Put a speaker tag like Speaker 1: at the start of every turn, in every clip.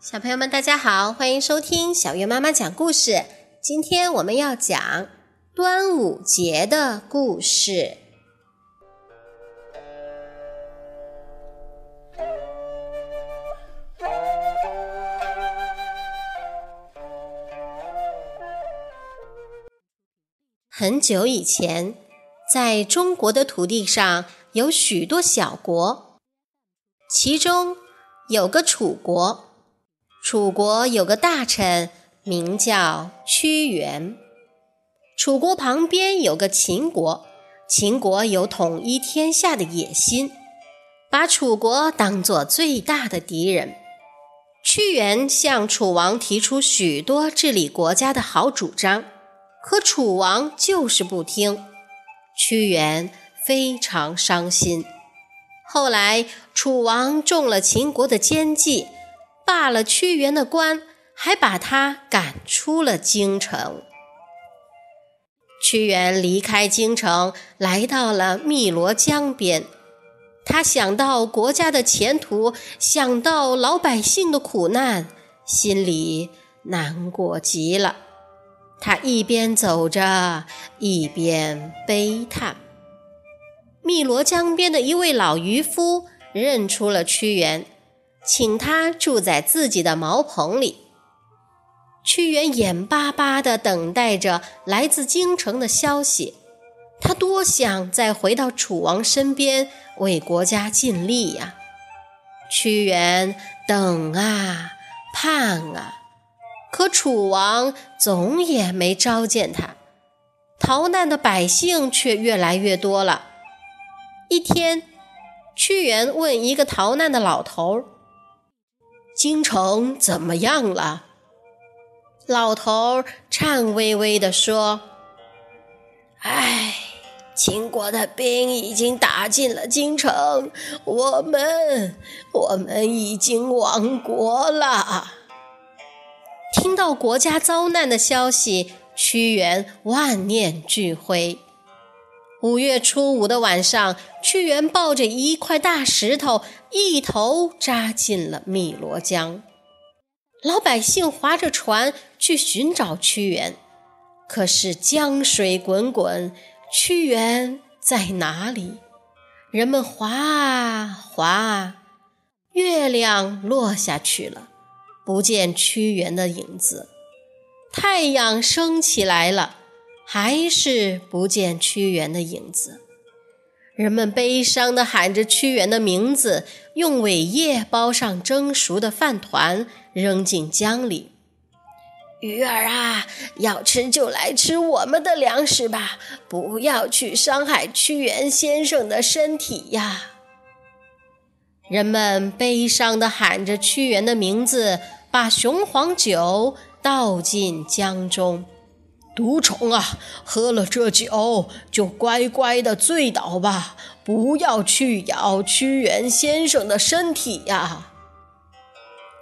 Speaker 1: 小朋友们，大家好，欢迎收听小月妈妈讲故事。今天我们要讲端午节的故事。很久以前，在中国的土地上有许多小国，其中有个楚国。楚国有个大臣名叫屈原。楚国旁边有个秦国，秦国有统一天下的野心，把楚国当作最大的敌人。屈原向楚王提出许多治理国家的好主张。可楚王就是不听，屈原非常伤心。后来楚王中了秦国的奸计，罢了屈原的官，还把他赶出了京城。屈原离开京城，来到了汨罗江边。他想到国家的前途，想到老百姓的苦难，心里难过极了。他一边走着，一边悲叹。汨罗江边的一位老渔夫认出了屈原，请他住在自己的茅棚里。屈原眼巴巴地等待着来自京城的消息，他多想再回到楚王身边，为国家尽力呀！屈原等啊，盼啊。可楚王总也没召见他，逃难的百姓却越来越多了。一天，屈原问一个逃难的老头：“京城怎么样了？”老头颤巍巍地说：“唉，秦国的兵已经打进了京城，我们，我们已经亡国了。”到国家遭难的消息，屈原万念俱灰。五月初五的晚上，屈原抱着一块大石头，一头扎进了汨罗江。老百姓划着船去寻找屈原，可是江水滚滚，屈原在哪里？人们划啊划啊，月亮落下去了。不见屈原的影子，太阳升起来了，还是不见屈原的影子。人们悲伤地喊着屈原的名字，用苇叶包上蒸熟的饭团，扔进江里。鱼儿啊，要吃就来吃我们的粮食吧，不要去伤害屈原先生的身体呀！人们悲伤地喊着屈原的名字，把雄黄酒倒进江中。毒虫啊，喝了这酒就乖乖地醉倒吧，不要去咬屈原先生的身体呀！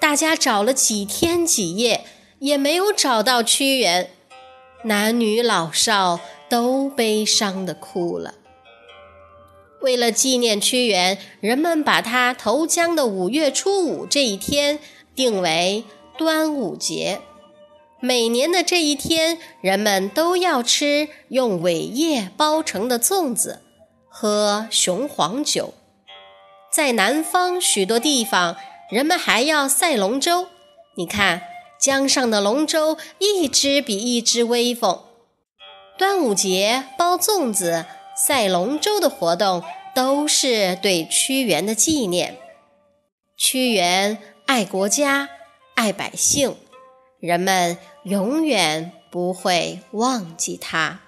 Speaker 1: 大家找了几天几夜，也没有找到屈原，男女老少都悲伤地哭了。为了纪念屈原，人们把他投江的五月初五这一天定为端午节。每年的这一天，人们都要吃用苇叶包成的粽子，喝雄黄酒。在南方许多地方，人们还要赛龙舟。你看，江上的龙舟一只比一只威风。端午节包粽子。赛龙舟的活动都是对屈原的纪念。屈原爱国家，爱百姓，人们永远不会忘记他。